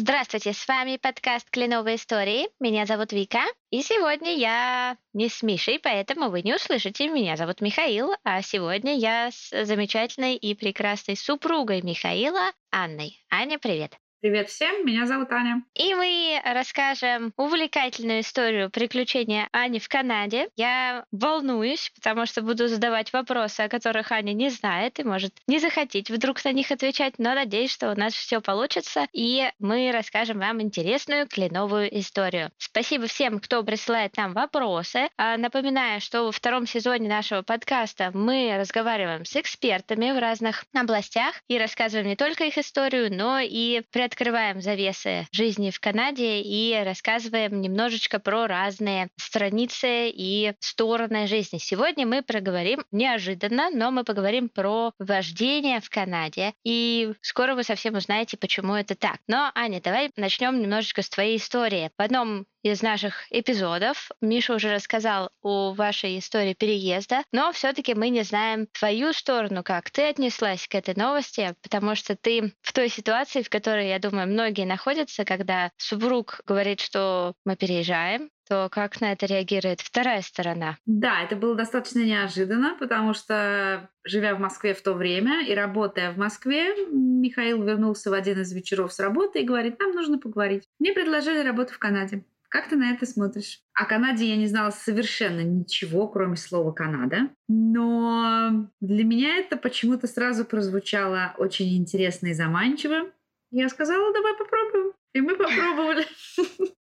Здравствуйте, с вами подкаст «Кленовые истории». Меня зовут Вика, и сегодня я не с Мишей, поэтому вы не услышите. Меня зовут Михаил, а сегодня я с замечательной и прекрасной супругой Михаила Анной. Аня, привет! Привет всем, меня зовут Аня. И мы расскажем увлекательную историю приключения Ани в Канаде. Я волнуюсь, потому что буду задавать вопросы, о которых Аня не знает и может не захотеть вдруг на них отвечать, но надеюсь, что у нас все получится, и мы расскажем вам интересную кленовую историю. Спасибо всем, кто присылает нам вопросы. А, напоминаю, что во втором сезоне нашего подкаста мы разговариваем с экспертами в разных областях и рассказываем не только их историю, но и приоткрываем завесы жизни в Канаде и рассказываем немножечко про разные страницы и стороны жизни. Сегодня мы проговорим неожиданно, но мы поговорим про вождение в Канаде. И скоро вы совсем узнаете, почему это так. Но, Аня, давай начнем немножечко с твоей истории. В одном из наших эпизодов. Миша уже рассказал о вашей истории переезда, но все-таки мы не знаем твою сторону, как ты отнеслась к этой новости, потому что ты в той ситуации, в которой, я думаю, многие находятся, когда супруг говорит, что мы переезжаем, то как на это реагирует вторая сторона? Да, это было достаточно неожиданно, потому что, живя в Москве в то время и работая в Москве, Михаил вернулся в один из вечеров с работы и говорит, нам нужно поговорить. Мне предложили работу в Канаде. Как ты на это смотришь? О Канаде я не знала совершенно ничего, кроме слова «Канада». Но для меня это почему-то сразу прозвучало очень интересно и заманчиво. Я сказала, давай попробуем. И мы попробовали.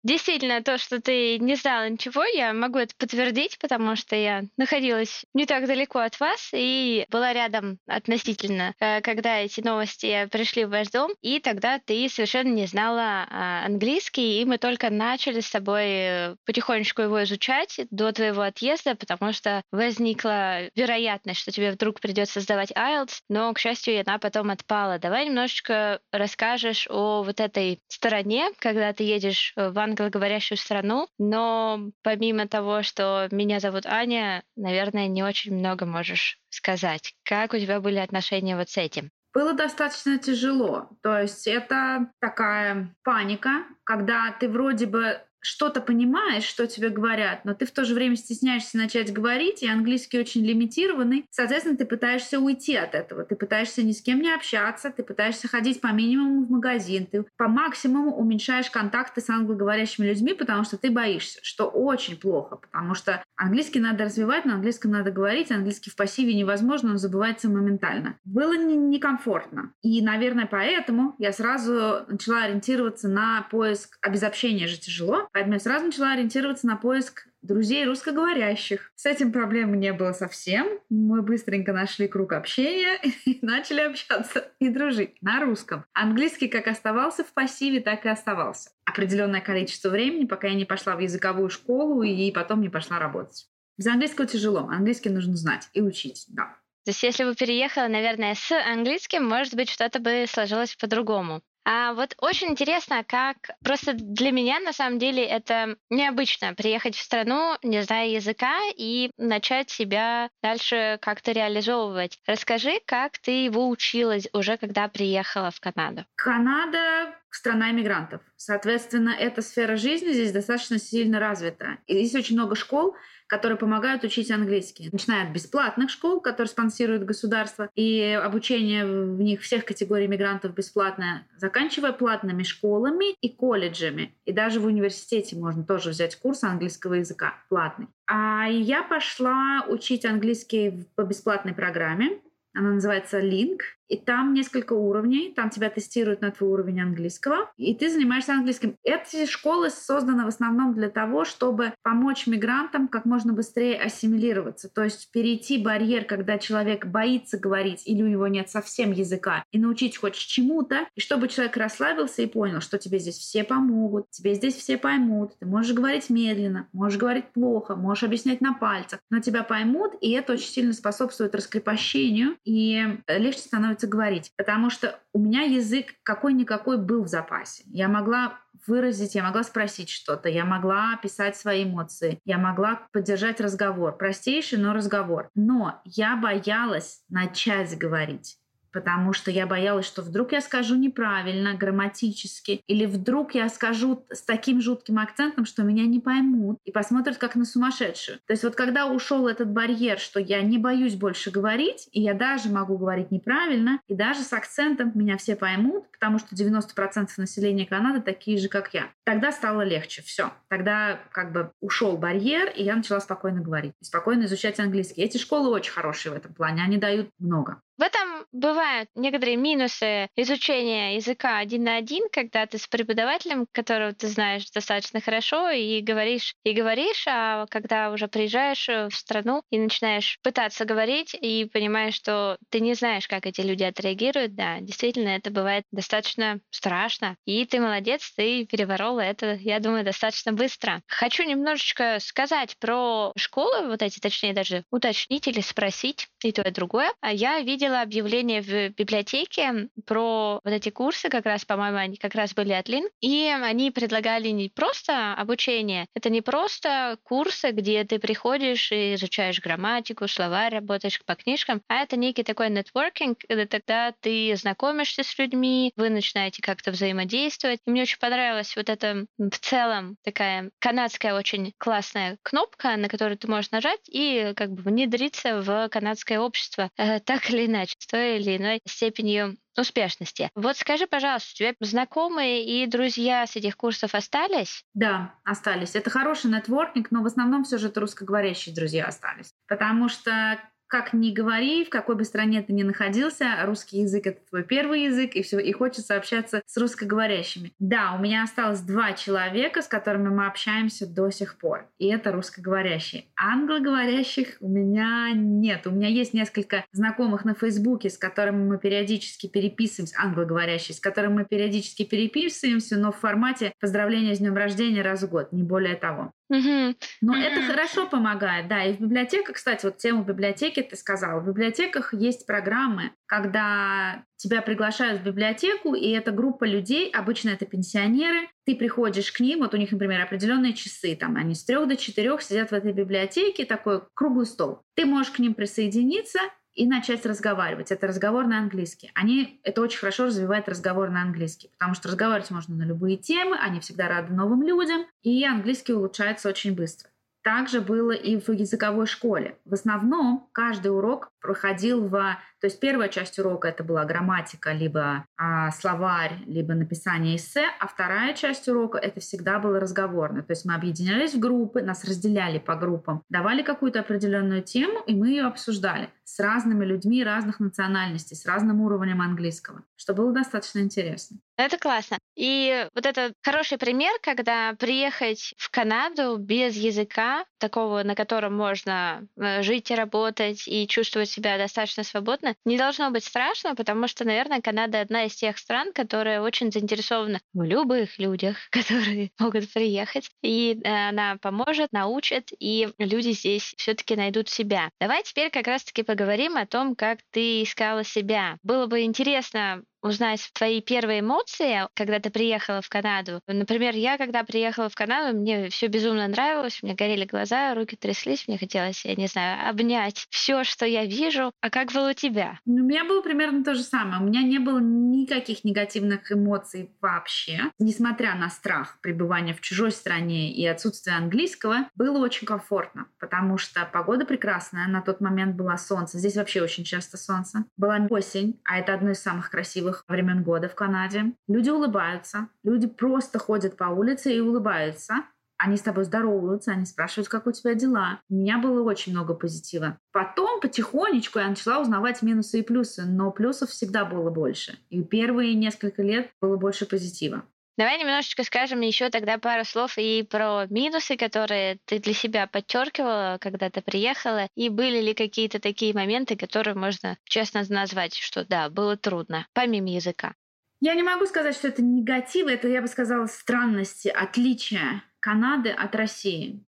Действительно, то, что ты не знала ничего, я могу это подтвердить, потому что я находилась не так далеко от вас и была рядом относительно, э, когда эти новости пришли в ваш дом, и тогда ты совершенно не знала а, английский, и мы только начали с тобой э, потихонечку его изучать до твоего отъезда, потому что возникла вероятность, что тебе вдруг придется сдавать IELTS, но, к счастью, она потом отпала. Давай немножечко расскажешь о вот этой стороне, когда ты едешь в Англию англоговорящую страну, но помимо того, что меня зовут Аня, наверное, не очень много можешь сказать. Как у тебя были отношения вот с этим? Было достаточно тяжело. То есть это такая паника, когда ты вроде бы что-то понимаешь, что тебе говорят, но ты в то же время стесняешься начать говорить, и английский очень лимитированный. Соответственно, ты пытаешься уйти от этого. Ты пытаешься ни с кем не общаться, ты пытаешься ходить по минимуму в магазин, ты по максимуму уменьшаешь контакты с англоговорящими людьми, потому что ты боишься, что очень плохо, потому что английский надо развивать, на английском надо говорить, английский в пассиве невозможно, он забывается моментально. Было некомфортно. И, наверное, поэтому я сразу начала ориентироваться на поиск, а без общения же тяжело, Поэтому я сразу начала ориентироваться на поиск друзей русскоговорящих. С этим проблем не было совсем. Мы быстренько нашли круг общения и начали общаться и дружить на русском. Английский как оставался в пассиве, так и оставался. Определенное количество времени, пока я не пошла в языковую школу и потом не пошла работать. Без английского тяжело. Английский нужно знать и учить, да. То есть если бы переехала, наверное, с английским, может быть, что-то бы сложилось по-другому. А вот очень интересно, как просто для меня на самом деле это необычно приехать в страну, не зная языка, и начать себя дальше как-то реализовывать. Расскажи, как ты его училась уже, когда приехала в Канаду. Канада страна иммигрантов. Соответственно, эта сфера жизни здесь достаточно сильно развита. И здесь очень много школ, которые помогают учить английский. Начиная от бесплатных школ, которые спонсирует государство, и обучение в них всех категорий мигрантов бесплатное, заканчивая платными школами и колледжами. И даже в университете можно тоже взять курс английского языка платный. А я пошла учить английский по бесплатной программе. Она называется Link. И там несколько уровней, там тебя тестируют на твой уровень английского, и ты занимаешься английским. Эти школы созданы в основном для того, чтобы помочь мигрантам как можно быстрее ассимилироваться, то есть перейти барьер, когда человек боится говорить или у него нет совсем языка, и научить хоть чему-то, и чтобы человек расслабился и понял, что тебе здесь все помогут, тебе здесь все поймут, ты можешь говорить медленно, можешь говорить плохо, можешь объяснять на пальцах, но тебя поймут, и это очень сильно способствует раскрепощению, и легче становится становится говорить. Потому что у меня язык какой-никакой был в запасе. Я могла выразить, я могла спросить что-то, я могла описать свои эмоции, я могла поддержать разговор. Простейший, но разговор. Но я боялась начать говорить потому что я боялась, что вдруг я скажу неправильно, грамматически, или вдруг я скажу с таким жутким акцентом, что меня не поймут и посмотрят как на сумасшедшую. То есть вот когда ушел этот барьер, что я не боюсь больше говорить, и я даже могу говорить неправильно, и даже с акцентом меня все поймут, потому что 90% населения Канады такие же, как я. Тогда стало легче, все. Тогда как бы ушел барьер, и я начала спокойно говорить, спокойно изучать английский. Эти школы очень хорошие в этом плане, они дают много. В этом бывают некоторые минусы изучения языка один на один, когда ты с преподавателем, которого ты знаешь достаточно хорошо, и говоришь, и говоришь, а когда уже приезжаешь в страну и начинаешь пытаться говорить, и понимаешь, что ты не знаешь, как эти люди отреагируют, да, действительно, это бывает достаточно страшно. И ты молодец, ты переборола это, я думаю, достаточно быстро. Хочу немножечко сказать про школы, вот эти, точнее, даже уточнить или спросить и то, и другое. А я видела объявление в библиотеке про вот эти курсы, как раз, по-моему, они как раз были от Лин, и они предлагали не просто обучение, это не просто курсы, где ты приходишь и изучаешь грамматику, словарь, работаешь по книжкам, а это некий такой нетворкинг, тогда ты знакомишься с людьми, вы начинаете как-то взаимодействовать. И мне очень понравилась вот эта в целом такая канадская очень классная кнопка, на которую ты можешь нажать и как бы внедриться в канадское общество э, так или иначе, с той или иной степенью успешности. Вот скажи, пожалуйста, у тебя знакомые и друзья с этих курсов остались? Да, остались. Это хороший нетворкинг, но в основном все же это русскоговорящие друзья остались. Потому что как ни говори, в какой бы стране ты ни находился, русский язык — это твой первый язык, и все, и хочется общаться с русскоговорящими. Да, у меня осталось два человека, с которыми мы общаемся до сих пор, и это русскоговорящие. Англоговорящих у меня нет. У меня есть несколько знакомых на Фейсбуке, с которыми мы периодически переписываемся, англоговорящие, с которыми мы периодически переписываемся, но в формате поздравления с днем рождения раз в год, не более того. Мгм. Но Мгм. это хорошо помогает, да. И в библиотеках, кстати, вот тему библиотеки ты сказала. В библиотеках есть программы, когда тебя приглашают в библиотеку, и это группа людей, обычно это пенсионеры. Ты приходишь к ним, вот у них, например, определенные часы, там они с трех до четырех сидят в этой библиотеке, такой круглый стол. Ты можешь к ним присоединиться, и начать разговаривать. Это разговор на английский. Они, это очень хорошо развивает разговор на английский, потому что разговаривать можно на любые темы, они всегда рады новым людям, и английский улучшается очень быстро. Также было и в языковой школе. В основном каждый урок проходил в... То есть первая часть урока это была грамматика, либо а, словарь, либо написание эссе, а вторая часть урока это всегда было разговорно. То есть мы объединялись в группы, нас разделяли по группам, давали какую-то определенную тему, и мы ее обсуждали с разными людьми разных национальностей, с разным уровнем английского, что было достаточно интересно. Это классно. И вот это хороший пример, когда приехать в Канаду без языка, такого, на котором можно э, жить и работать и чувствовать себя достаточно свободно, не должно быть страшно, потому что, наверное, Канада одна из тех стран, которая очень заинтересована в любых людях, которые могут приехать, и э, она поможет, научит, и люди здесь все-таки найдут себя. Давай теперь как раз-таки поговорим о том, как ты искала себя. Было бы интересно узнать твои первые эмоции, когда ты приехала в Канаду. Например, я, когда приехала в Канаду, мне все безумно нравилось, меня горели глаза, руки тряслись, мне хотелось, я не знаю, обнять все, что я вижу. А как было у тебя? Ну, у меня было примерно то же самое. У меня не было никаких негативных эмоций вообще. Несмотря на страх пребывания в чужой стране и отсутствие английского, было очень комфортно, потому что погода прекрасная. На тот момент было солнце. Здесь вообще очень часто солнце. Была осень, а это одно из самых красивых теплых времен года в Канаде. Люди улыбаются, люди просто ходят по улице и улыбаются. Они с тобой здороваются, они спрашивают, как у тебя дела. У меня было очень много позитива. Потом потихонечку я начала узнавать минусы и плюсы, но плюсов всегда было больше. И первые несколько лет было больше позитива. Давай немножечко скажем еще тогда пару слов и про минусы, которые ты для себя подчеркивала, когда ты приехала, и были ли какие-то такие моменты, которые можно честно назвать, что да, было трудно, помимо языка. Я не могу сказать, что это негатив, это, я бы сказала, странности, отличия Канады от России.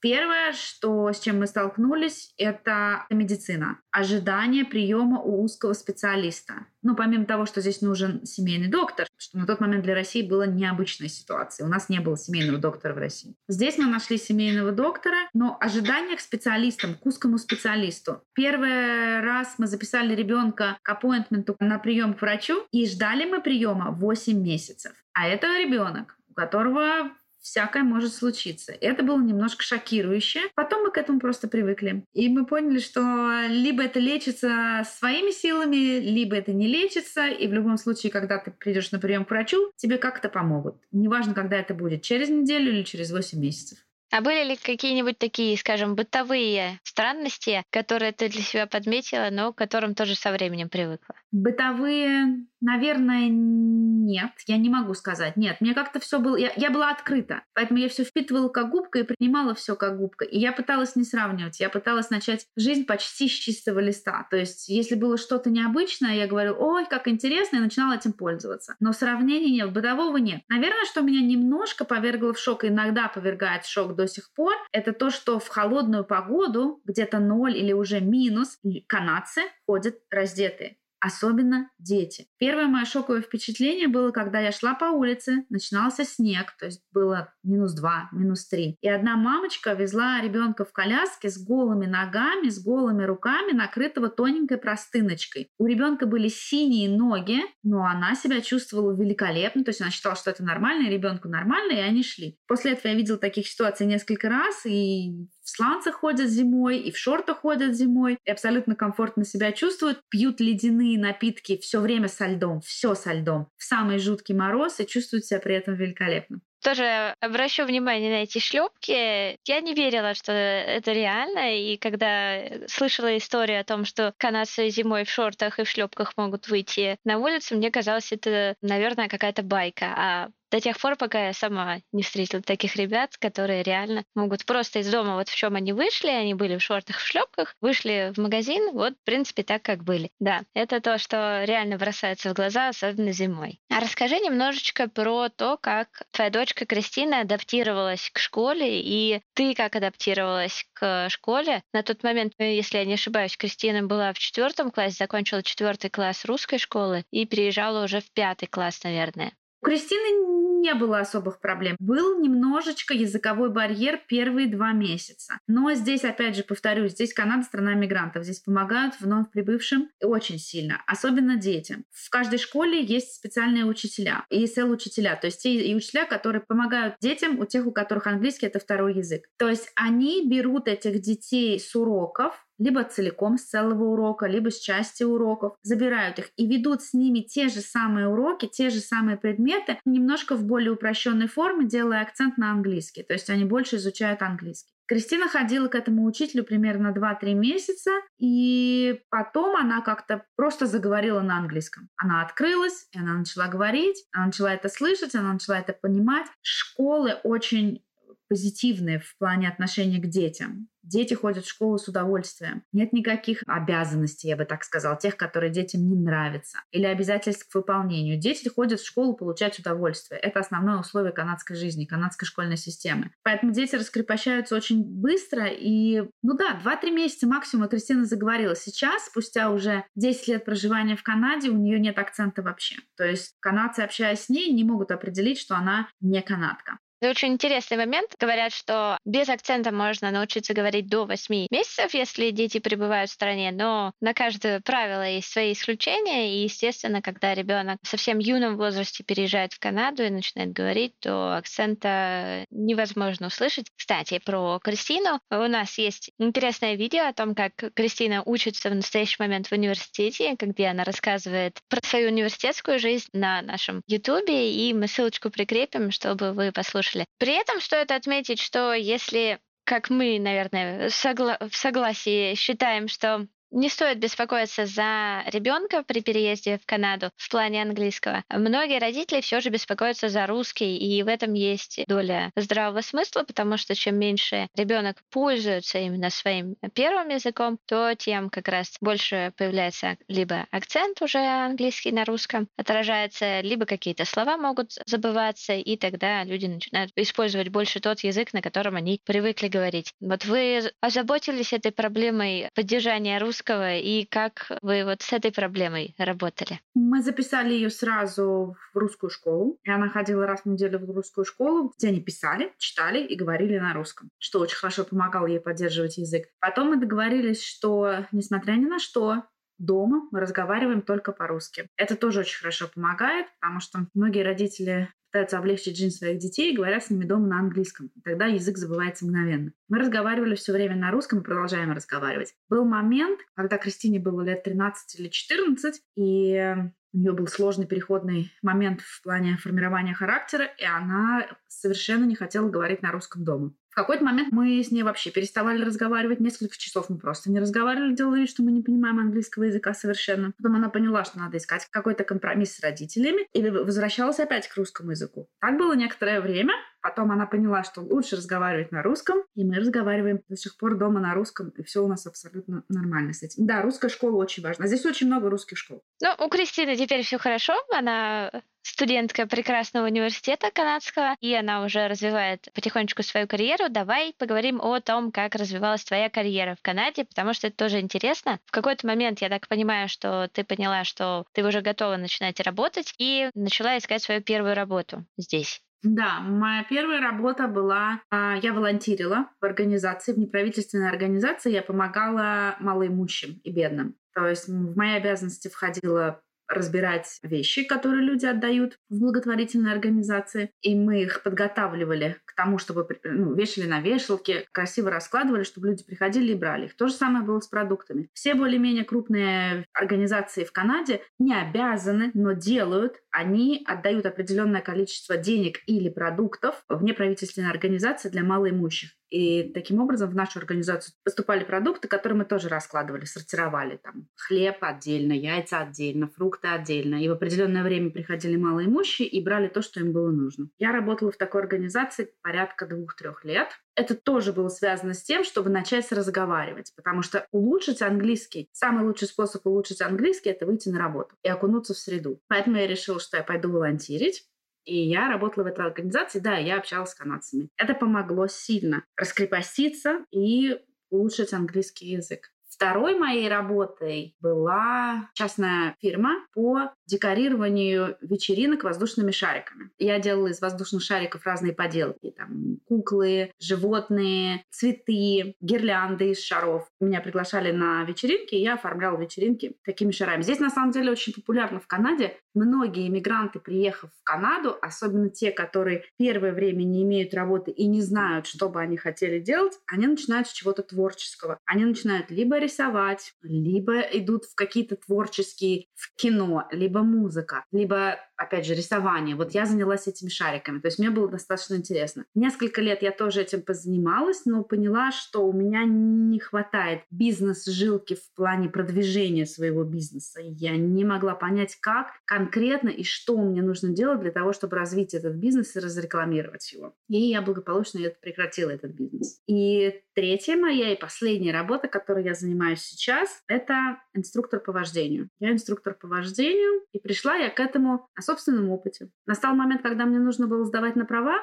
Первое, что, с чем мы столкнулись, это медицина. Ожидание приема у узкого специалиста. Ну, помимо того, что здесь нужен семейный доктор, что на тот момент для России была необычная ситуация. У нас не было семейного доктора в России. Здесь мы нашли семейного доктора, но ожидание к специалистам, к узкому специалисту. Первый раз мы записали ребенка к аппоинтменту на прием к врачу, и ждали мы приема 8 месяцев. А это ребенок, у которого всякое может случиться. Это было немножко шокирующе. Потом мы к этому просто привыкли. И мы поняли, что либо это лечится своими силами, либо это не лечится. И в любом случае, когда ты придешь на прием к врачу, тебе как-то помогут. Неважно, когда это будет, через неделю или через 8 месяцев. А были ли какие-нибудь такие, скажем, бытовые странности, которые ты для себя подметила, но к которым тоже со временем привыкла? Бытовые, наверное, нет, я не могу сказать. Нет, мне как-то все было, я, я была открыта, поэтому я все впитывала как губка и принимала все как губка. И я пыталась не сравнивать, я пыталась начать жизнь почти с чистого листа. То есть, если было что-то необычное, я говорю, ой, как интересно, и начинала этим пользоваться. Но сравнений нет, бытового нет. Наверное, что меня немножко повергло в шок, иногда повергает в шок до сих пор, это то, что в холодную погоду, где-то ноль или уже минус, канадцы ходят раздетые особенно дети. Первое мое шоковое впечатление было, когда я шла по улице, начинался снег, то есть было минус два, минус три. И одна мамочка везла ребенка в коляске с голыми ногами, с голыми руками, накрытого тоненькой простыночкой. У ребенка были синие ноги, но она себя чувствовала великолепно, то есть она считала, что это нормально, ребенку нормально, и они шли. После этого я видела таких ситуаций несколько раз, и в сланцах ходят зимой, и в шортах ходят зимой, и абсолютно комфортно себя чувствуют, пьют ледяные напитки все время со льдом, все со льдом, в самый жуткий мороз и чувствуют себя при этом великолепно тоже обращу внимание на эти шлепки. Я не верила, что это реально, и когда слышала историю о том, что канадцы зимой в шортах и в шлепках могут выйти на улицу, мне казалось, это, наверное, какая-то байка. А до тех пор, пока я сама не встретила таких ребят, которые реально могут просто из дома, вот в чем они вышли, они были в шортах, в шлепках, вышли в магазин, вот, в принципе, так, как были. Да, это то, что реально бросается в глаза, особенно зимой. А расскажи немножечко про то, как твоя дочка Кристина адаптировалась к школе, и ты как адаптировалась к школе. На тот момент, если я не ошибаюсь, Кристина была в четвертом классе, закончила четвертый класс русской школы и переезжала уже в пятый класс, наверное. У Кристины не было особых проблем. Был немножечко языковой барьер первые два месяца. Но здесь, опять же, повторюсь, здесь Канада страна мигрантов. Здесь помогают вновь прибывшим очень сильно, особенно детям. В каждой школе есть специальные учителя, ESL-учителя, то есть те и учителя, которые помогают детям, у тех, у которых английский это второй язык. То есть они берут этих детей с уроков, либо целиком с целого урока, либо с части уроков, забирают их и ведут с ними те же самые уроки, те же самые предметы, немножко в более упрощенной форме, делая акцент на английский. То есть они больше изучают английский. Кристина ходила к этому учителю примерно 2-3 месяца, и потом она как-то просто заговорила на английском. Она открылась, и она начала говорить, она начала это слышать, она начала это понимать. Школы очень позитивные в плане отношения к детям. Дети ходят в школу с удовольствием. Нет никаких обязанностей, я бы так сказала, тех, которые детям не нравятся. Или обязательств к выполнению. Дети ходят в школу получать удовольствие. Это основное условие канадской жизни, канадской школьной системы. Поэтому дети раскрепощаются очень быстро. И, ну да, 2-3 месяца максимум Кристина заговорила. Сейчас, спустя уже 10 лет проживания в Канаде, у нее нет акцента вообще. То есть канадцы, общаясь с ней, не могут определить, что она не канадка. Это очень интересный момент. Говорят, что без акцента можно научиться говорить до 8 месяцев, если дети пребывают в стране, но на каждое правило есть свои исключения, и, естественно, когда ребенок в совсем юном возрасте переезжает в Канаду и начинает говорить, то акцента невозможно услышать. Кстати, про Кристину. У нас есть интересное видео о том, как Кристина учится в настоящий момент в университете, где она рассказывает про свою университетскую жизнь на нашем YouTube, и мы ссылочку прикрепим, чтобы вы послушали слушали. При этом стоит отметить, что если как мы, наверное, согла- в согласии считаем, что не стоит беспокоиться за ребенка при переезде в Канаду в плане английского. Многие родители все же беспокоятся за русский, и в этом есть доля здравого смысла, потому что чем меньше ребенок пользуется именно своим первым языком, то тем как раз больше появляется либо акцент уже английский на русском отражается, либо какие-то слова могут забываться, и тогда люди начинают использовать больше тот язык, на котором они привыкли говорить. Вот вы озаботились этой проблемой поддержания русского, и как вы вот с этой проблемой работали? Мы записали ее сразу в русскую школу. И она ходила раз в неделю в русскую школу, где они писали, читали и говорили на русском, что очень хорошо помогало ей поддерживать язык. Потом мы договорились, что, несмотря ни на что, дома мы разговариваем только по-русски. Это тоже очень хорошо помогает, потому что многие родители пытаются облегчить жизнь своих детей и говорят с ними дома на английском. Тогда язык забывается мгновенно. Мы разговаривали все время на русском и продолжаем разговаривать. Был момент, когда Кристине было лет 13 или 14, и у нее был сложный переходный момент в плане формирования характера, и она совершенно не хотела говорить на русском дома. В какой-то момент мы с ней вообще переставали разговаривать. Несколько часов мы просто не разговаривали, делали что мы не понимаем английского языка совершенно. Потом она поняла, что надо искать какой-то компромисс с родителями и возвращалась опять к русскому языку. Так было некоторое время, Потом она поняла, что лучше разговаривать на русском, и мы разговариваем до сих пор дома на русском, и все у нас абсолютно нормально с этим. Да, русская школа очень важна. Здесь очень много русских школ. Ну, у Кристины теперь все хорошо. Она студентка прекрасного университета канадского, и она уже развивает потихонечку свою карьеру. Давай поговорим о том, как развивалась твоя карьера в Канаде, потому что это тоже интересно. В какой-то момент я так понимаю, что ты поняла, что ты уже готова начинать работать, и начала искать свою первую работу здесь. Да, моя первая работа была, а, я волонтерила в организации, в неправительственной организации, я помогала малоимущим и бедным. То есть в мои обязанности входило разбирать вещи, которые люди отдают в благотворительные организации. И мы их подготавливали к тому, чтобы ну, вешали на вешалке, красиво раскладывали, чтобы люди приходили и брали их. То же самое было с продуктами. Все более-менее крупные организации в Канаде не обязаны, но делают. Они отдают определенное количество денег или продуктов в неправительственные организации для малоимущих. И таким образом в нашу организацию поступали продукты, которые мы тоже раскладывали, сортировали. Там хлеб отдельно, яйца отдельно, фрукты отдельно. И в определенное время приходили малоимущие и брали то, что им было нужно. Я работала в такой организации порядка двух-трех лет. Это тоже было связано с тем, чтобы начать разговаривать, потому что улучшить английский, самый лучший способ улучшить английский — это выйти на работу и окунуться в среду. Поэтому я решила, что я пойду волонтерить, и я работала в этой организации, да, я общалась с канадцами. Это помогло сильно раскрепоститься и улучшить английский язык. Второй моей работой была частная фирма по декорированию вечеринок воздушными шариками. Я делала из воздушных шариков разные поделки. Там куклы, животные, цветы, гирлянды из шаров. Меня приглашали на вечеринки, и я оформляла вечеринки такими шарами. Здесь, на самом деле, очень популярно в Канаде. Многие иммигранты, приехав в Канаду, особенно те, которые первое время не имеют работы и не знают, что бы они хотели делать, они начинают с чего-то творческого. Они начинают либо рисовать, либо идут в какие-то творческие, в кино, либо музыка, либо опять же, рисование. Вот я занялась этими шариками. То есть мне было достаточно интересно. Несколько лет я тоже этим позанималась, но поняла, что у меня не хватает бизнес-жилки в плане продвижения своего бизнеса. Я не могла понять, как конкретно и что мне нужно делать для того, чтобы развить этот бизнес и разрекламировать его. И я благополучно прекратила этот бизнес. И третья моя и последняя работа, которой я занимаюсь сейчас, это инструктор по вождению. Я инструктор по вождению, и пришла я к этому собственном опыте. Настал момент, когда мне нужно было сдавать на права,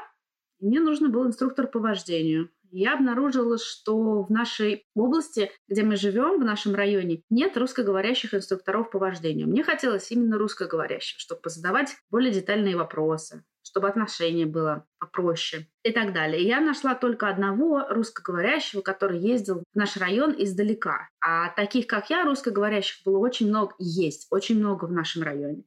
и мне нужно был инструктор по вождению. Я обнаружила, что в нашей области, где мы живем, в нашем районе, нет русскоговорящих инструкторов по вождению. Мне хотелось именно русскоговорящих, чтобы задавать более детальные вопросы, чтобы отношение было попроще и так далее. Я нашла только одного русскоговорящего, который ездил в наш район издалека. А таких, как я, русскоговорящих было очень много, есть очень много в нашем районе.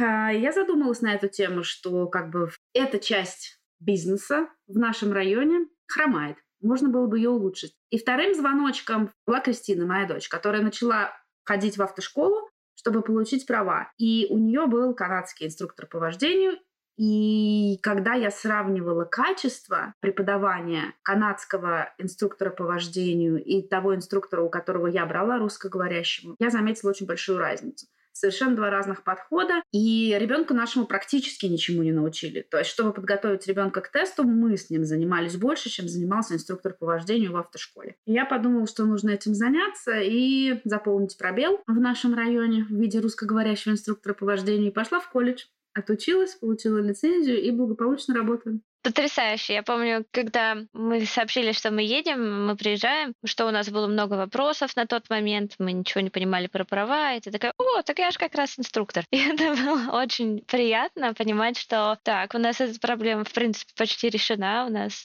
А, я задумалась на эту тему, что как бы эта часть бизнеса в нашем районе хромает. Можно было бы ее улучшить. И вторым звоночком была Кристина, моя дочь, которая начала ходить в автошколу, чтобы получить права. И у нее был канадский инструктор по вождению, И когда я сравнивала качество преподавания канадского инструктора по вождению и того инструктора, у которого я брала русскоговорящему, я заметила очень большую разницу совершенно два разных подхода, и ребенку нашему практически ничему не научили. То есть, чтобы подготовить ребенка к тесту, мы с ним занимались больше, чем занимался инструктор по вождению в автошколе. И я подумала, что нужно этим заняться и заполнить пробел в нашем районе в виде русскоговорящего инструктора по вождению, и пошла в колледж отучилась, получила лицензию и благополучно работаю. Потрясающе. Я помню, когда мы сообщили, что мы едем, мы приезжаем, что у нас было много вопросов на тот момент, мы ничего не понимали про права, и ты такая, о, так я же как раз инструктор. И это было очень приятно понимать, что так, у нас эта проблема, в принципе, почти решена, у нас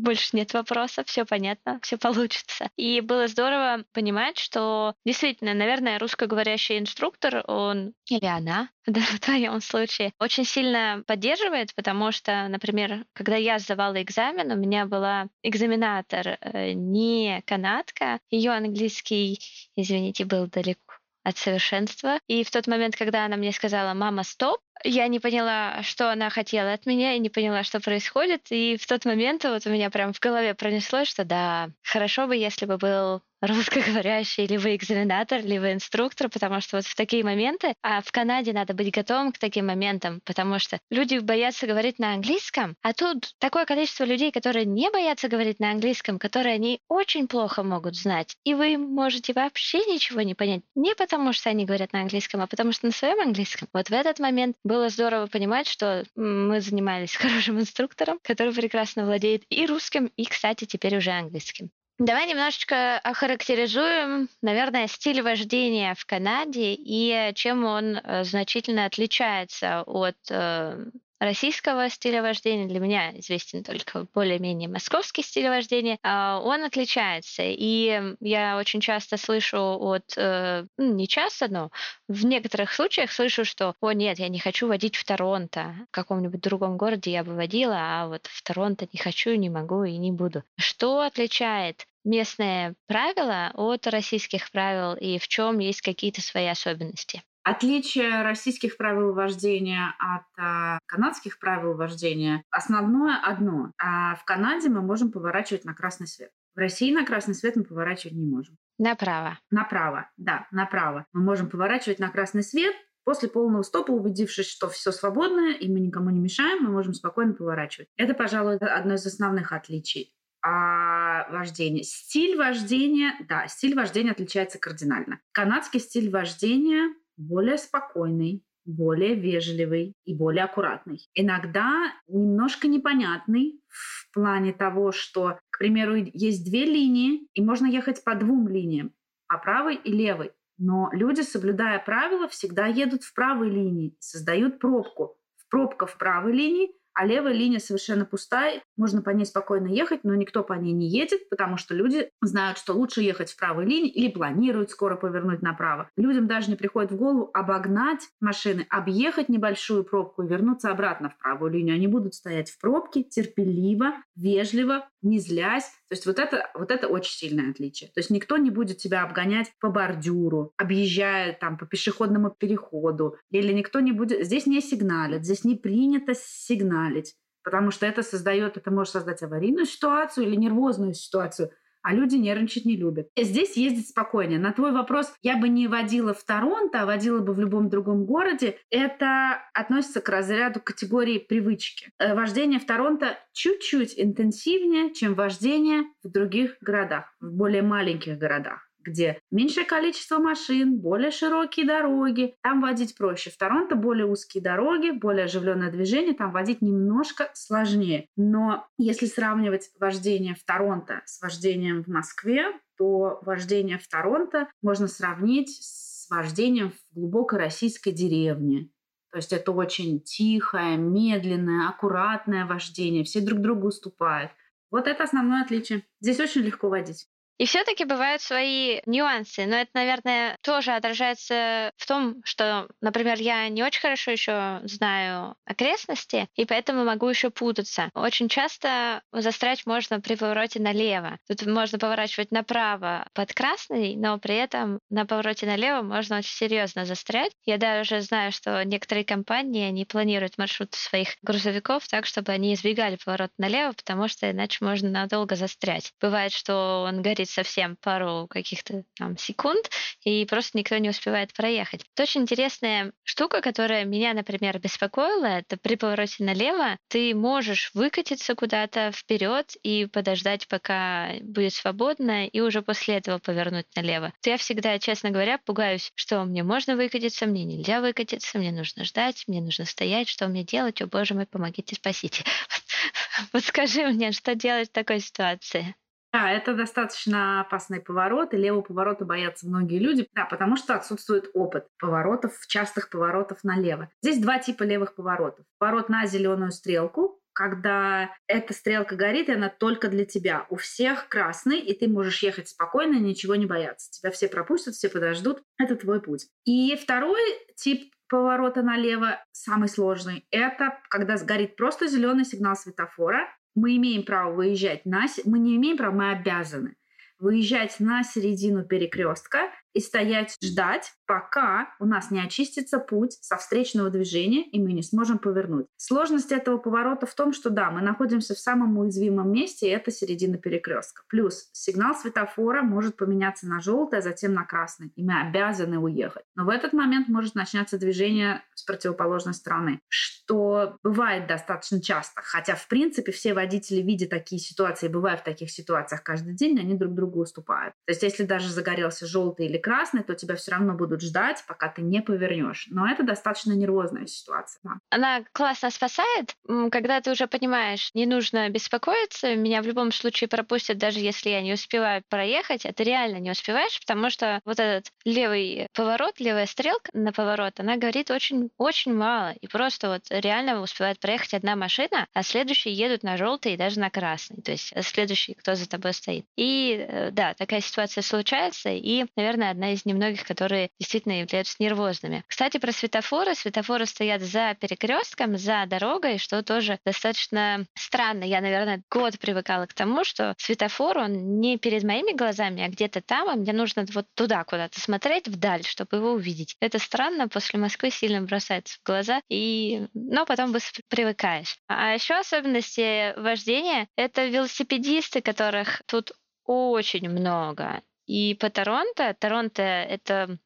больше нет вопросов, все понятно, все получится. И было здорово понимать, что действительно, наверное, русскоговорящий инструктор, он или она, в твоем случае, очень сильно поддерживает, потому что, например, когда я сдавала экзамен, у меня была экзаменатор э, не канадка, ее английский, извините, был далеко от совершенства. И в тот момент, когда она мне сказала «мама, стоп», я не поняла, что она хотела от меня, и не поняла, что происходит. И в тот момент вот у меня прям в голове пронеслось, что да, хорошо бы, если бы был русскоговорящий либо экзаменатор, либо инструктор, потому что вот в такие моменты, а в Канаде надо быть готовым к таким моментам, потому что люди боятся говорить на английском, а тут такое количество людей, которые не боятся говорить на английском, которые они очень плохо могут знать, и вы можете вообще ничего не понять, не потому что они говорят на английском, а потому что на своем английском. Вот в этот момент было здорово понимать, что мы занимались хорошим инструктором, который прекрасно владеет и русским, и, кстати, теперь уже английским. Давай немножечко охарактеризуем, наверное, стиль вождения в Канаде и чем он э, значительно отличается от э, российского стиля вождения, для меня известен только более-менее московский стиль вождения, а, он отличается. И я очень часто слышу от, э, ну, не часто, но в некоторых случаях слышу, что, о нет, я не хочу водить в Торонто, в каком-нибудь другом городе я бы водила, а вот в Торонто не хочу, не могу и не буду. Что отличает местные правила от российских правил и в чем есть какие-то свои особенности? Отличие российских правил вождения от а, канадских правил вождения основное одно. А в Канаде мы можем поворачивать на красный свет. В России на красный свет мы поворачивать не можем. Направо. Направо, да, направо. Мы можем поворачивать на красный свет. После полного стопа, убедившись, что все свободно и мы никому не мешаем, мы можем спокойно поворачивать. Это, пожалуй, одно из основных отличий а вождения. Стиль вождения, да, стиль вождения отличается кардинально. Канадский стиль вождения более спокойный, более вежливый и более аккуратный. Иногда немножко непонятный в плане того, что, к примеру, есть две линии, и можно ехать по двум линиям, по правой и левой. Но люди, соблюдая правила, всегда едут в правой линии, создают пробку. Пробка в правой линии, а левая линия совершенно пустая, можно по ней спокойно ехать, но никто по ней не едет, потому что люди знают, что лучше ехать в правой линии или планируют скоро повернуть направо. Людям даже не приходит в голову обогнать машины, объехать небольшую пробку и вернуться обратно в правую линию. Они будут стоять в пробке терпеливо, вежливо, не злясь. То есть вот это, вот это очень сильное отличие. То есть никто не будет тебя обгонять по бордюру, объезжая там по пешеходному переходу, или никто не будет... Здесь не сигналят, здесь не принято сигналить, потому что это создает, это может создать аварийную ситуацию или нервозную ситуацию – а люди нервничать не любят. Здесь ездить спокойнее. На твой вопрос, я бы не водила в Торонто, а водила бы в любом другом городе, это относится к разряду категории привычки. Э, вождение в Торонто чуть-чуть интенсивнее, чем вождение в других городах, в более маленьких городах где меньшее количество машин, более широкие дороги, там водить проще. В Торонто более узкие дороги, более оживленное движение, там водить немножко сложнее. Но если сравнивать вождение в Торонто с вождением в Москве, то вождение в Торонто можно сравнить с вождением в глубокой российской деревне. То есть это очень тихое, медленное, аккуратное вождение. Все друг другу уступают. Вот это основное отличие. Здесь очень легко водить. И все-таки бывают свои нюансы, но это, наверное, тоже отражается в том, что, например, я не очень хорошо еще знаю окрестности, и поэтому могу еще путаться. Очень часто застрять можно при повороте налево. Тут можно поворачивать направо под красный, но при этом на повороте налево можно очень серьезно застрять. Я даже знаю, что некоторые компании, они планируют маршрут своих грузовиков так, чтобы они избегали поворот налево, потому что иначе можно надолго застрять. Бывает, что он горит совсем пару каких-то там секунд, и просто никто не успевает проехать. Это очень интересная штука, которая меня, например, беспокоила, это при повороте налево ты можешь выкатиться куда-то вперед и подождать, пока будет свободно, и уже после этого повернуть налево. Я всегда, честно говоря, пугаюсь, что мне можно выкатиться, мне нельзя выкатиться, мне нужно ждать, мне нужно стоять, что мне делать, о боже мой, помогите, спасите. Вот скажи мне, что делать в такой ситуации? Да, это достаточно опасный поворот, и левого поворота боятся многие люди, да, потому что отсутствует опыт поворотов, частых поворотов налево. Здесь два типа левых поворотов. Поворот на зеленую стрелку, когда эта стрелка горит, и она только для тебя. У всех красный, и ты можешь ехать спокойно, ничего не бояться. Тебя все пропустят, все подождут. Это твой путь. И второй тип поворота налево, самый сложный, это когда горит просто зеленый сигнал светофора, мы имеем право выезжать на... Мы не имеем права, мы обязаны выезжать на середину перекрестка и стоять ждать, пока у нас не очистится путь со встречного движения, и мы не сможем повернуть. Сложность этого поворота в том, что да, мы находимся в самом уязвимом месте, и это середина перекрестка. Плюс сигнал светофора может поменяться на желтый, а затем на красный, и мы обязаны уехать. Но в этот момент может начаться движение с противоположной стороны, что бывает достаточно часто. Хотя, в принципе, все водители, видя такие ситуации, бывают в таких ситуациях каждый день, они друг другу уступают. То есть, если даже загорелся желтый или красный, то тебя все равно будут ждать, пока ты не повернешь. Но это достаточно нервозная ситуация. Да. Она классно спасает, когда ты уже понимаешь, не нужно беспокоиться, меня в любом случае пропустят, даже если я не успеваю проехать, а ты реально не успеваешь, потому что вот этот левый поворот, левая стрелка на поворот, она говорит очень, очень мало. И просто вот реально успевает проехать одна машина, а следующие едут на желтый и даже на красный. То есть следующий, кто за тобой стоит. И э, да, такая ситуация случается, и, наверное, одна из немногих, которые действительно являются нервозными. Кстати, про светофоры. Светофоры стоят за перекрестком, за дорогой, что тоже достаточно странно. Я, наверное, год привыкала к тому, что светофор, он не перед моими глазами, а где-то там, а мне нужно вот туда куда-то смотреть, вдаль, чтобы его увидеть. Это странно, после Москвы сильно бросается в глаза, и... но потом быстро привыкаешь. А еще особенности вождения — это велосипедисты, которых тут очень много. И по Торонто, Торонто это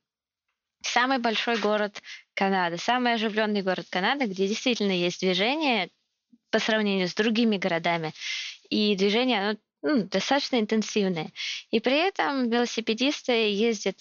самый большой город Канады, самый оживленный город Канады, где действительно есть движение по сравнению с другими городами. И движение оно, ну, достаточно интенсивное. И при этом велосипедисты ездят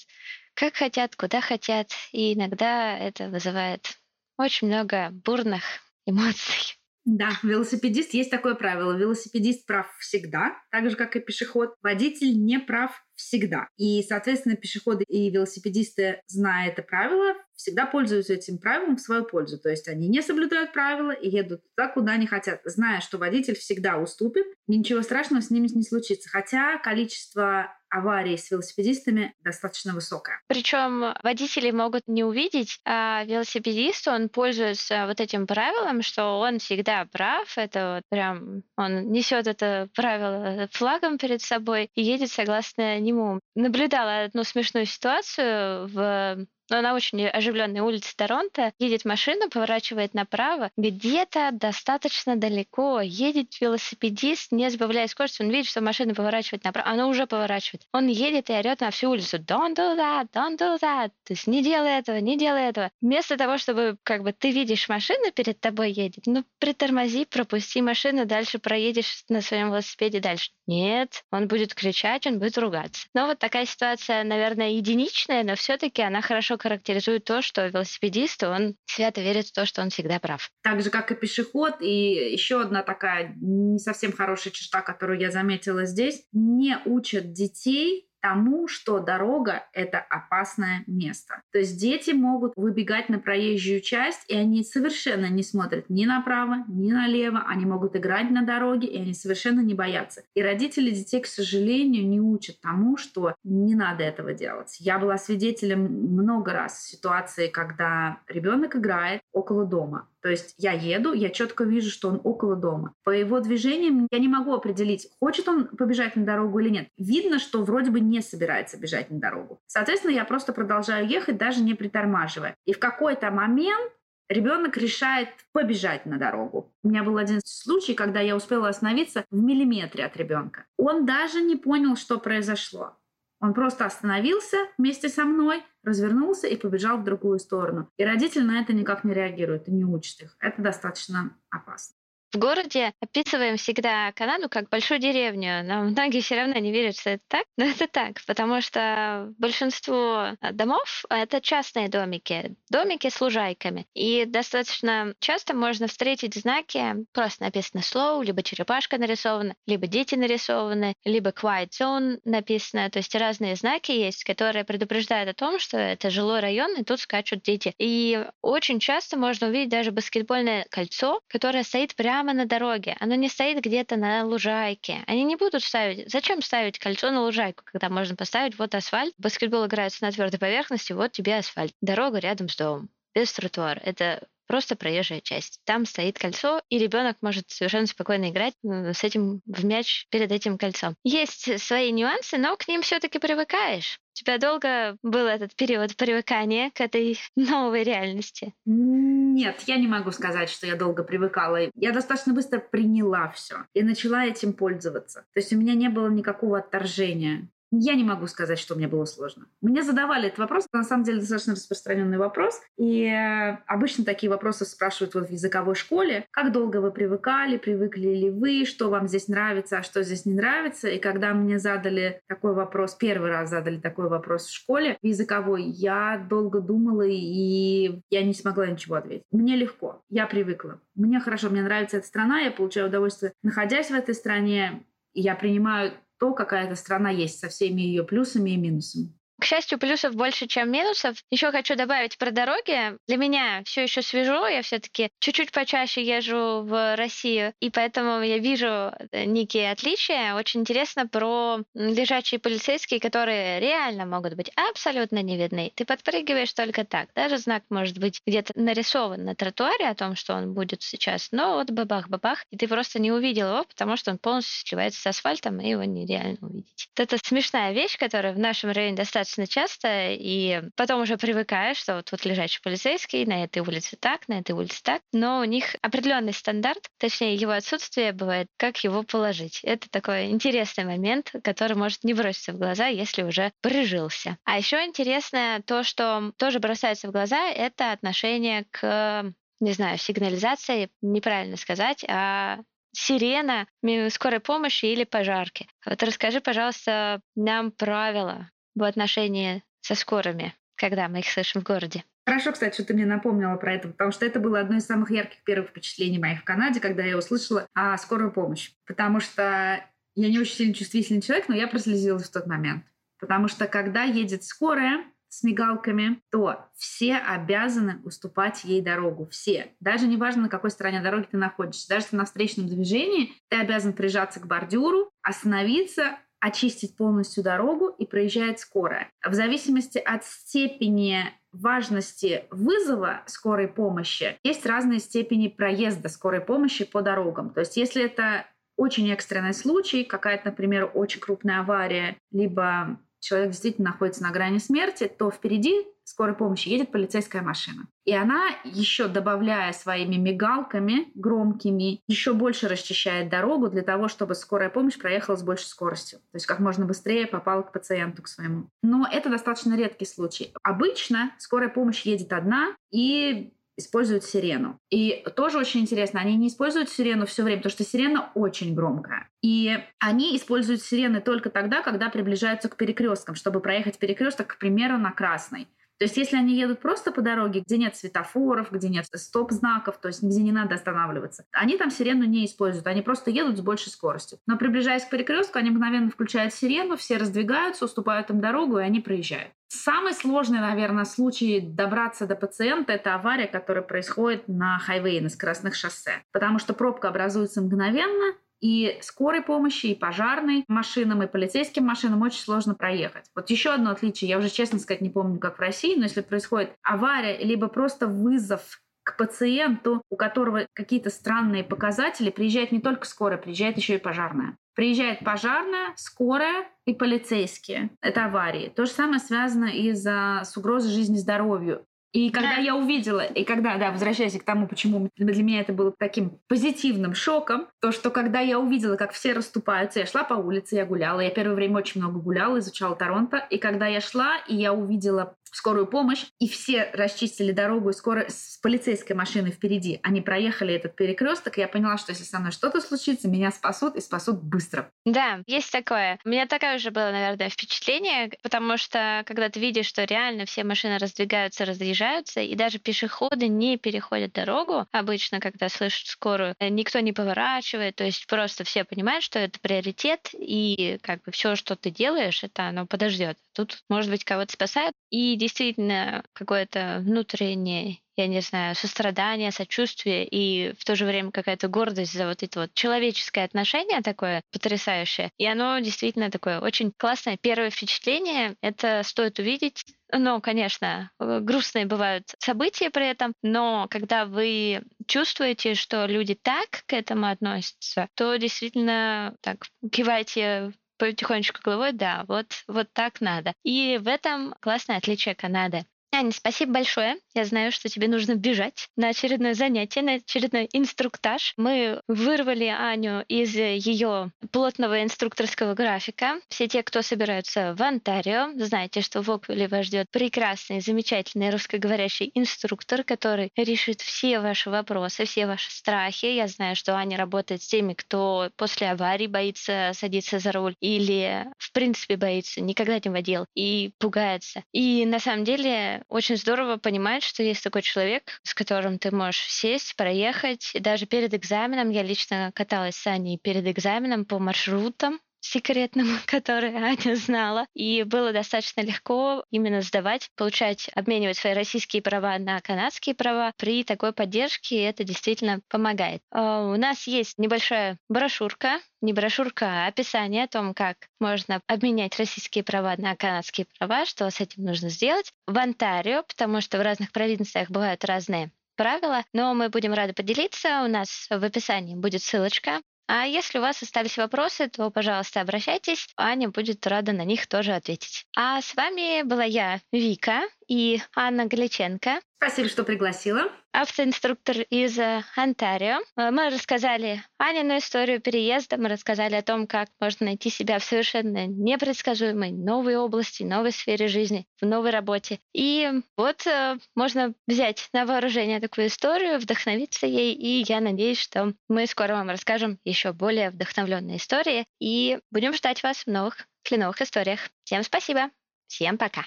как хотят, куда хотят. И иногда это вызывает очень много бурных эмоций. Да, велосипедист есть такое правило. Велосипедист прав всегда, так же как и пешеход. Водитель не прав всегда. И, соответственно, пешеходы и велосипедисты, зная это правило, всегда пользуются этим правилом в свою пользу. То есть они не соблюдают правила и едут туда, куда они хотят, зная, что водитель всегда уступит, ничего страшного с ними не случится. Хотя количество аварий с велосипедистами достаточно высокая. Причем водители могут не увидеть, а велосипедист, он пользуется вот этим правилом, что он всегда прав, это вот прям, он несет это правило флагом перед собой и едет согласно нему. Наблюдала одну смешную ситуацию в но на очень оживленной улице Торонто едет машина, поворачивает направо, где-то достаточно далеко едет велосипедист, не сбавляя скорость, он видит, что машина поворачивает направо, она уже поворачивает. Он едет и орет на всю улицу «Don't do that! Don't do that!» То есть не делай этого, не делай этого. Вместо того, чтобы как бы ты видишь машину перед тобой едет, ну притормози, пропусти машину, дальше проедешь на своем велосипеде дальше. Нет, он будет кричать, он будет ругаться. Но вот такая ситуация, наверное, единичная, но все-таки она хорошо характеризует то, что велосипедист, он свято верит в то, что он всегда прав. Так же, как и пешеход. И еще одна такая не совсем хорошая черта, которую я заметила здесь. Не учат детей тому, что дорога — это опасное место. То есть дети могут выбегать на проезжую часть, и они совершенно не смотрят ни направо, ни налево. Они могут играть на дороге, и они совершенно не боятся. И родители детей, к сожалению, не учат тому, что не надо этого делать. Я была свидетелем много раз ситуации, когда ребенок играет около дома. То есть я еду, я четко вижу, что он около дома. По его движениям я не могу определить, хочет он побежать на дорогу или нет. Видно, что вроде бы не собирается бежать на дорогу. Соответственно, я просто продолжаю ехать, даже не притормаживая. И в какой-то момент ребенок решает побежать на дорогу. У меня был один случай, когда я успела остановиться в миллиметре от ребенка. Он даже не понял, что произошло. Он просто остановился вместе со мной, развернулся и побежал в другую сторону. И родители на это никак не реагируют и не учат их. Это достаточно опасно. В городе описываем всегда Канаду как большую деревню, но многие все равно не верят, что это так. Но это так, потому что большинство а, домов — это частные домики, домики с лужайками. И достаточно часто можно встретить знаки, просто написано slow, либо черепашка нарисована, либо дети нарисованы, либо quiet zone написано. То есть разные знаки есть, которые предупреждают о том, что это жилой район, и тут скачут дети. И очень часто можно увидеть даже баскетбольное кольцо, которое стоит прямо прямо на дороге. Оно не стоит где-то на лужайке. Они не будут ставить... Зачем ставить кольцо на лужайку, когда можно поставить вот асфальт? Баскетбол играется на твердой поверхности, вот тебе асфальт. Дорога рядом с домом. Без тротуара. Это просто проезжая часть. Там стоит кольцо, и ребенок может совершенно спокойно играть с этим в мяч перед этим кольцом. Есть свои нюансы, но к ним все-таки привыкаешь. Тебя долго был этот период привыкания к этой новой реальности? Нет, я не могу сказать, что я долго привыкала. Я достаточно быстро приняла все и начала этим пользоваться. То есть у меня не было никакого отторжения. Я не могу сказать, что мне было сложно. Мне задавали этот вопрос, это на самом деле достаточно распространенный вопрос. И э, обычно такие вопросы спрашивают вот в языковой школе. Как долго вы привыкали, привыкли ли вы, что вам здесь нравится, а что здесь не нравится. И когда мне задали такой вопрос, первый раз задали такой вопрос в школе, в языковой, я долго думала, и я не смогла ничего ответить. Мне легко, я привыкла. Мне хорошо, мне нравится эта страна, я получаю удовольствие, находясь в этой стране. Я принимаю то, какая эта страна есть со всеми ее плюсами и минусами. К счастью, плюсов больше, чем минусов. Еще хочу добавить про дороги. Для меня все еще свежо. Я все-таки чуть-чуть почаще езжу в Россию, и поэтому я вижу э, некие отличия. Очень интересно про лежачие полицейские, которые реально могут быть абсолютно не видны. Ты подпрыгиваешь только так. Даже знак может быть где-то нарисован на тротуаре о том, что он будет сейчас, но вот бабах-бабах, и ты просто не увидел его, потому что он полностью сливается с асфальтом, и его нереально увидеть. Вот это смешная вещь, которая в нашем районе достаточно достаточно часто, и потом уже привыкаешь, что вот тут лежачий полицейский, на этой улице так, на этой улице так, но у них определенный стандарт, точнее его отсутствие бывает, как его положить. Это такой интересный момент, который может не броситься в глаза, если уже прижился. А еще интересно то, что тоже бросается в глаза, это отношение к не знаю, сигнализации, неправильно сказать, а сирена скорой помощи или пожарки. Вот расскажи, пожалуйста, нам правила в отношении со скорыми, когда мы их слышим в городе. Хорошо, кстати, что ты мне напомнила про это, потому что это было одно из самых ярких первых впечатлений моих в Канаде, когда я услышала о скорой помощи. Потому что я не очень сильно чувствительный человек, но я прослезилась в тот момент. Потому что когда едет скорая с мигалками, то все обязаны уступать ей дорогу. Все. Даже неважно, на какой стороне дороги ты находишься. Даже если на встречном движении ты обязан прижаться к бордюру, остановиться, очистить полностью дорогу и проезжает скорая. В зависимости от степени важности вызова скорой помощи есть разные степени проезда скорой помощи по дорогам. То есть если это очень экстренный случай, какая-то, например, очень крупная авария, либо человек действительно находится на грани смерти, то впереди скорой помощи едет полицейская машина. И она еще добавляя своими мигалками громкими, еще больше расчищает дорогу для того, чтобы скорая помощь проехала с большей скоростью. То есть как можно быстрее попала к пациенту, к своему. Но это достаточно редкий случай. Обычно скорая помощь едет одна и используют сирену. И тоже очень интересно, они не используют сирену все время, потому что сирена очень громкая. И они используют сирены только тогда, когда приближаются к перекресткам, чтобы проехать перекресток, к примеру, на красный. То есть если они едут просто по дороге, где нет светофоров, где нет стоп-знаков, то есть где не надо останавливаться, они там сирену не используют, они просто едут с большей скоростью. Но приближаясь к перекрестку, они мгновенно включают сирену, все раздвигаются, уступают им дорогу, и они проезжают. Самый сложный, наверное, случай добраться до пациента – это авария, которая происходит на хайвее, на скоростных шоссе. Потому что пробка образуется мгновенно, и скорой помощи, и пожарной машинам, и полицейским машинам очень сложно проехать. Вот еще одно отличие, я уже честно сказать не помню, как в России, но если происходит авария, либо просто вызов к пациенту, у которого какие-то странные показатели, приезжает не только скорая, приезжает еще и пожарная. Приезжает пожарная, скорая и полицейские. Это аварии. То же самое связано и с угрозой жизни и здоровью. И когда да. я увидела, и когда, да, возвращаясь к тому, почему для меня это было таким позитивным шоком, то, что когда я увидела, как все расступаются, я шла по улице, я гуляла, я первое время очень много гуляла, изучала Торонто, и когда я шла, и я увидела скорую помощь, и все расчистили дорогу, и скоро с полицейской машиной впереди они проехали этот перекресток, я поняла, что если со мной что-то случится, меня спасут и спасут быстро. Да, есть такое. У меня такое же было, наверное, впечатление, потому что когда ты видишь, что реально все машины раздвигаются, разъезжаются, и даже пешеходы не переходят дорогу, обычно, когда слышат скорую, э, никто не поворачивает, то есть просто все понимают, что это приоритет, и как бы все, что ты делаешь, это оно подождет. Тут, может быть, кого-то спасают. И действительно какое-то внутреннее я не знаю, сострадание, сочувствие и в то же время какая-то гордость за вот это вот человеческое отношение такое потрясающее. И оно действительно такое очень классное. Первое впечатление — это стоит увидеть. Но, конечно, э, грустные бывают события при этом, но когда вы чувствуете, что люди так к этому относятся, то действительно так кивайте потихонечку головой, да, вот, вот так надо. И в этом классное отличие Канады. Аня, спасибо большое. Я знаю, что тебе нужно бежать на очередное занятие, на очередной инструктаж. Мы вырвали Аню из ее плотного инструкторского графика. Все те, кто собираются в Онтарио, знаете, что в Оквилле вас ждет прекрасный, замечательный русскоговорящий инструктор, который решит все ваши вопросы, все ваши страхи. Я знаю, что Аня работает с теми, кто после аварии боится садиться за руль или в принципе боится, никогда не водил и пугается. И на самом деле очень здорово понимать, что есть такой человек, с которым ты можешь сесть, проехать. И даже перед экзаменом я лично каталась с Аней перед экзаменом по маршрутам, секретным, который Аня знала. И было достаточно легко именно сдавать, получать, обменивать свои российские права на канадские права. При такой поддержке это действительно помогает. А, у нас есть небольшая брошюрка, не брошюрка, а описание о том, как можно обменять российские права на канадские права, что с этим нужно сделать в Онтарио, потому что в разных провинциях бывают разные правила, но мы будем рады поделиться. У нас в описании будет ссылочка а если у вас остались вопросы, то, пожалуйста, обращайтесь. Аня будет рада на них тоже ответить. А с вами была я, Вика и Анна Галиченко. Спасибо, что пригласила. Автоинструктор из э, Онтарио. Э, мы рассказали Анину историю переезда, мы рассказали о том, как можно найти себя в совершенно непредсказуемой новой области, новой сфере жизни, в новой работе. И вот э, можно взять на вооружение такую историю, вдохновиться ей, и я надеюсь, что мы скоро вам расскажем еще более вдохновленные истории, и будем ждать вас в новых кленовых историях. Всем спасибо, всем пока!